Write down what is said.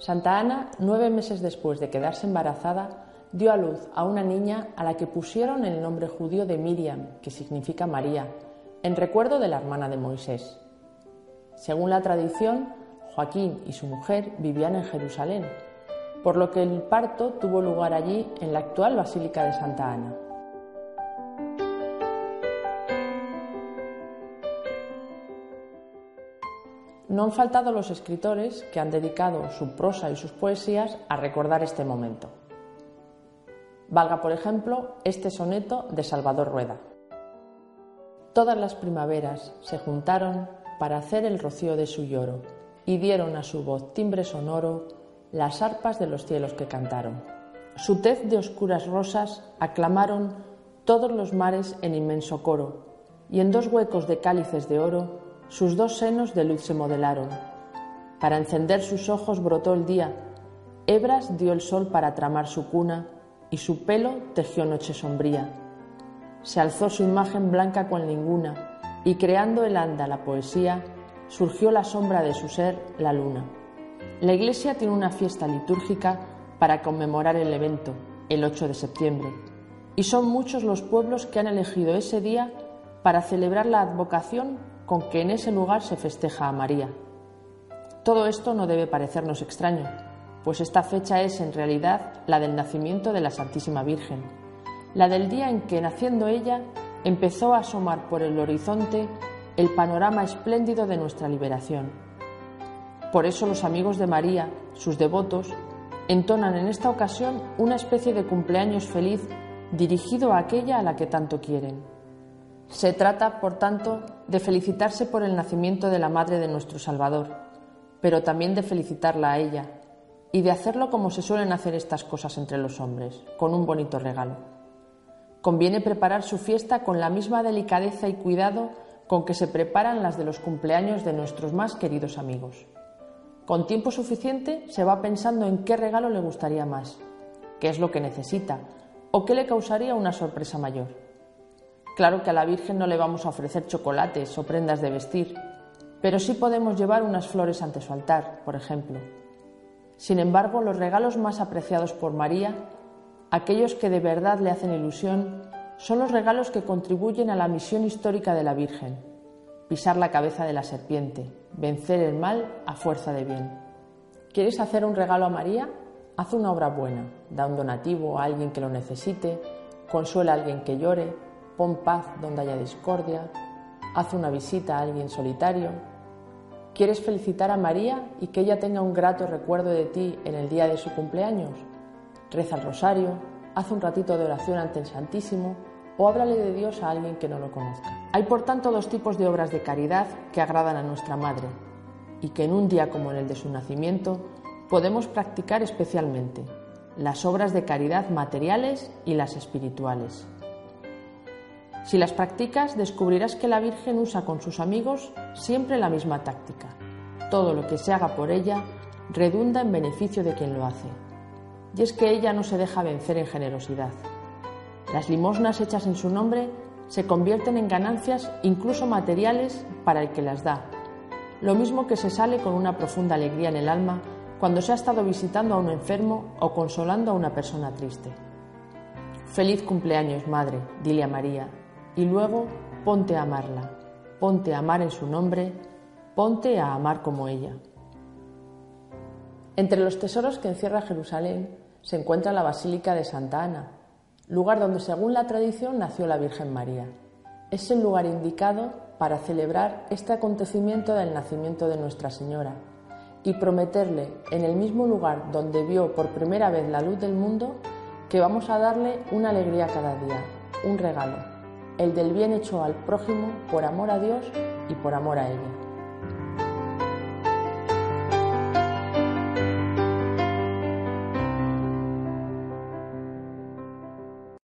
Santa Ana, nueve meses después de quedarse embarazada, dio a luz a una niña a la que pusieron el nombre judío de Miriam, que significa María, en recuerdo de la hermana de Moisés. Según la tradición, Joaquín y su mujer vivían en Jerusalén, por lo que el parto tuvo lugar allí en la actual Basílica de Santa Ana. No han faltado los escritores que han dedicado su prosa y sus poesías a recordar este momento. Valga, por ejemplo, este soneto de Salvador Rueda. Todas las primaveras se juntaron para hacer el rocío de su lloro y dieron a su voz timbre sonoro las arpas de los cielos que cantaron. Su tez de oscuras rosas aclamaron todos los mares en inmenso coro y en dos huecos de cálices de oro sus dos senos de luz se modelaron. Para encender sus ojos brotó el día, hebras dio el sol para tramar su cuna, y su pelo tejió noche sombría. Se alzó su imagen blanca con ninguna, y creando el anda la poesía, surgió la sombra de su ser, la luna. La iglesia tiene una fiesta litúrgica para conmemorar el evento, el 8 de septiembre, y son muchos los pueblos que han elegido ese día para celebrar la advocación con que en ese lugar se festeja a María. Todo esto no debe parecernos extraño, pues esta fecha es en realidad la del nacimiento de la Santísima Virgen, la del día en que, naciendo ella, empezó a asomar por el horizonte el panorama espléndido de nuestra liberación. Por eso los amigos de María, sus devotos, entonan en esta ocasión una especie de cumpleaños feliz dirigido a aquella a la que tanto quieren. Se trata, por tanto, de felicitarse por el nacimiento de la Madre de nuestro Salvador, pero también de felicitarla a ella y de hacerlo como se suelen hacer estas cosas entre los hombres, con un bonito regalo. Conviene preparar su fiesta con la misma delicadeza y cuidado con que se preparan las de los cumpleaños de nuestros más queridos amigos. Con tiempo suficiente se va pensando en qué regalo le gustaría más, qué es lo que necesita o qué le causaría una sorpresa mayor. Claro que a la Virgen no le vamos a ofrecer chocolates o prendas de vestir, pero sí podemos llevar unas flores ante su altar, por ejemplo. Sin embargo, los regalos más apreciados por María, aquellos que de verdad le hacen ilusión, son los regalos que contribuyen a la misión histórica de la Virgen, pisar la cabeza de la serpiente, vencer el mal a fuerza de bien. ¿Quieres hacer un regalo a María? Haz una obra buena, da un donativo a alguien que lo necesite, consuela a alguien que llore, pon paz donde haya discordia, haz una visita a alguien solitario. ¿Quieres felicitar a María y que ella tenga un grato recuerdo de ti en el día de su cumpleaños? Reza el rosario, haz un ratito de oración ante el Santísimo o háblale de Dios a alguien que no lo conozca. Hay por tanto dos tipos de obras de caridad que agradan a nuestra Madre y que en un día como en el de su nacimiento podemos practicar especialmente, las obras de caridad materiales y las espirituales. Si las practicas, descubrirás que la Virgen usa con sus amigos siempre la misma táctica. Todo lo que se haga por ella redunda en beneficio de quien lo hace. Y es que ella no se deja vencer en generosidad. Las limosnas hechas en su nombre se convierten en ganancias incluso materiales para el que las da, lo mismo que se sale con una profunda alegría en el alma cuando se ha estado visitando a un enfermo o consolando a una persona triste. Feliz cumpleaños, Madre, dile a María, y luego ponte a amarla, ponte a amar en su nombre, ponte a amar como ella. Entre los tesoros que encierra Jerusalén se encuentra la Basílica de Santa Ana, lugar donde según la tradición nació la Virgen María. Es el lugar indicado para celebrar este acontecimiento del nacimiento de Nuestra Señora y prometerle en el mismo lugar donde vio por primera vez la luz del mundo que vamos a darle una alegría cada día, un regalo, el del bien hecho al prójimo por amor a Dios y por amor a ella.